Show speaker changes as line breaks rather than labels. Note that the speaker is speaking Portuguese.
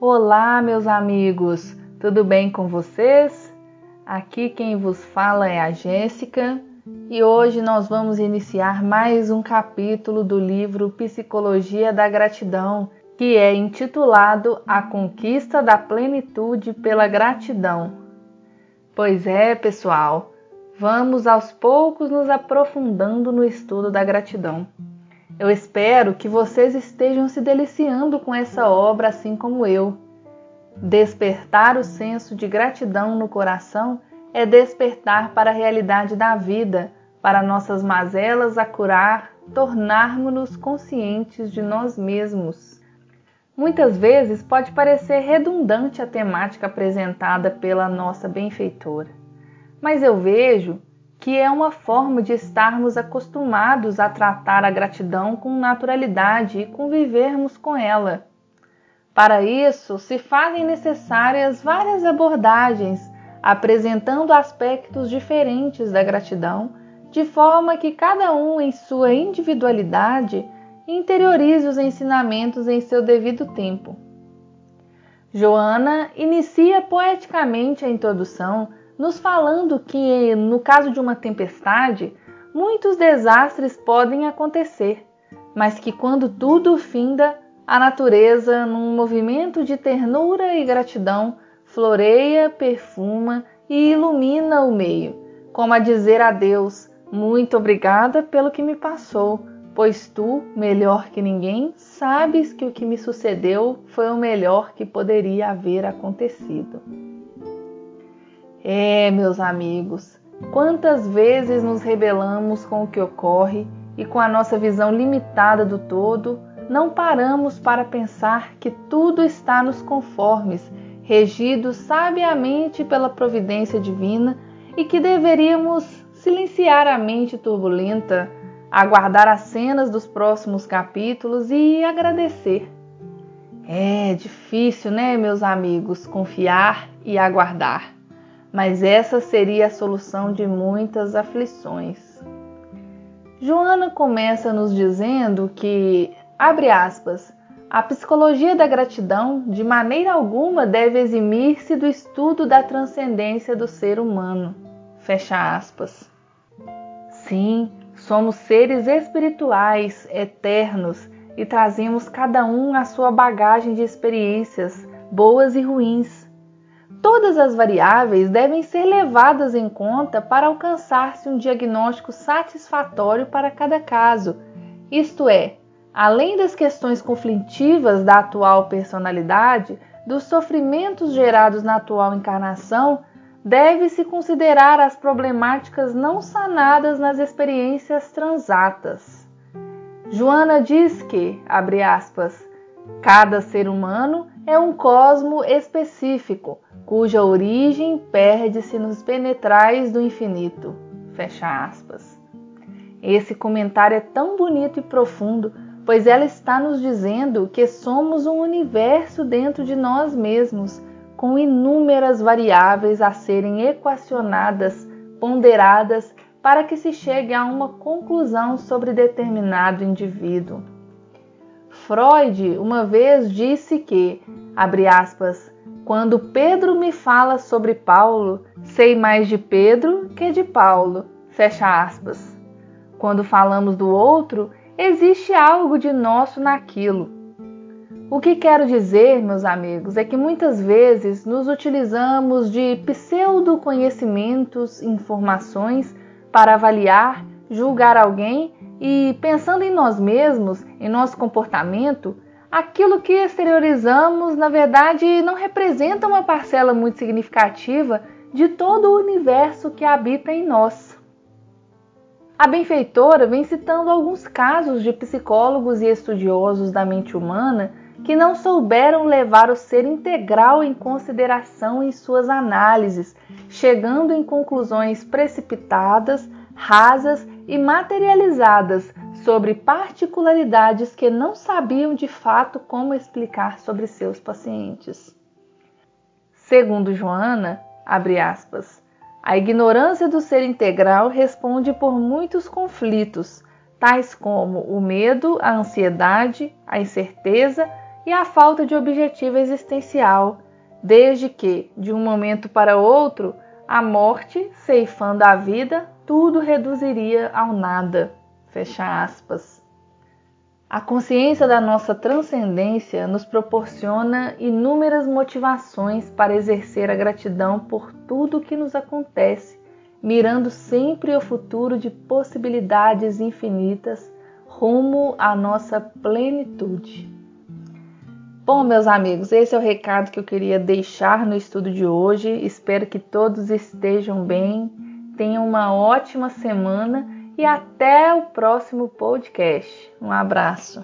Olá, meus amigos, tudo bem com vocês? Aqui quem vos fala é a Jéssica e hoje nós vamos iniciar mais um capítulo do livro Psicologia da Gratidão, que é intitulado A Conquista da Plenitude pela Gratidão. Pois é, pessoal, vamos aos poucos nos aprofundando no estudo da gratidão. Eu espero que vocês estejam se deliciando com essa obra assim como eu. Despertar o senso de gratidão no coração é despertar para a realidade da vida, para nossas mazelas a curar, tornarmos-nos conscientes de nós mesmos. Muitas vezes pode parecer redundante a temática apresentada pela nossa benfeitora, mas eu vejo que é uma forma de estarmos acostumados a tratar a gratidão com naturalidade e convivermos com ela. Para isso, se fazem necessárias várias abordagens, apresentando aspectos diferentes da gratidão, de forma que cada um, em sua individualidade, interiorize os ensinamentos em seu devido tempo. Joana inicia poeticamente a introdução nos falando que, no caso de uma tempestade, muitos desastres podem acontecer, mas que quando tudo finda, a natureza, num movimento de ternura e gratidão, floreia, perfuma e ilumina o meio, como a dizer a Deus: Muito obrigada pelo que me passou, pois tu, melhor que ninguém, sabes que o que me sucedeu foi o melhor que poderia haver acontecido. É, meus amigos, quantas vezes nos rebelamos com o que ocorre e com a nossa visão limitada do todo, não paramos para pensar que tudo está nos conformes, regido sabiamente pela providência divina e que deveríamos silenciar a mente turbulenta, aguardar as cenas dos próximos capítulos e agradecer. É difícil, né, meus amigos, confiar e aguardar mas essa seria a solução de muitas aflições. Joana começa nos dizendo que, abre aspas, a psicologia da gratidão de maneira alguma deve eximir-se do estudo da transcendência do ser humano. Fecha aspas. Sim, somos seres espirituais, eternos e trazemos cada um a sua bagagem de experiências, boas e ruins Todas as variáveis devem ser levadas em conta para alcançar-se um diagnóstico satisfatório para cada caso, isto é, além das questões conflitivas da atual personalidade, dos sofrimentos gerados na atual encarnação, deve-se considerar as problemáticas não sanadas nas experiências transatas. Joana diz que, abre aspas, cada ser humano é um cosmo específico cuja origem perde-se nos penetrais do infinito. Fecha aspas. Esse comentário é tão bonito e profundo, pois ela está nos dizendo que somos um universo dentro de nós mesmos, com inúmeras variáveis a serem equacionadas, ponderadas, para que se chegue a uma conclusão sobre determinado indivíduo. Freud uma vez disse que, abre aspas, quando Pedro me fala sobre Paulo, sei mais de Pedro que de Paulo. Fecha aspas. Quando falamos do outro, existe algo de nosso naquilo. O que quero dizer, meus amigos, é que muitas vezes nos utilizamos de pseudo-conhecimentos, informações para avaliar, julgar alguém e, pensando em nós mesmos, em nosso comportamento, aquilo que exteriorizamos, na verdade, não representa uma parcela muito significativa de todo o universo que habita em nós. A benfeitora vem citando alguns casos de psicólogos e estudiosos da mente humana que não souberam levar o ser integral em consideração em suas análises, chegando em conclusões precipitadas, rasas e materializadas sobre particularidades que não sabiam de fato como explicar sobre seus pacientes. Segundo Joana, aspas, a ignorância do ser integral responde por muitos conflitos, tais como o medo, a ansiedade, a incerteza e a falta de objetivo existencial, desde que, de um momento para outro, a morte, ceifando a vida, tudo reduziria ao nada. Fecha aspas. A consciência da nossa transcendência nos proporciona inúmeras motivações para exercer a gratidão por tudo que nos acontece, mirando sempre o futuro de possibilidades infinitas rumo à nossa plenitude. Bom, meus amigos, esse é o recado que eu queria deixar no estudo de hoje. Espero que todos estejam bem, tenham uma ótima semana e até o próximo podcast. Um abraço.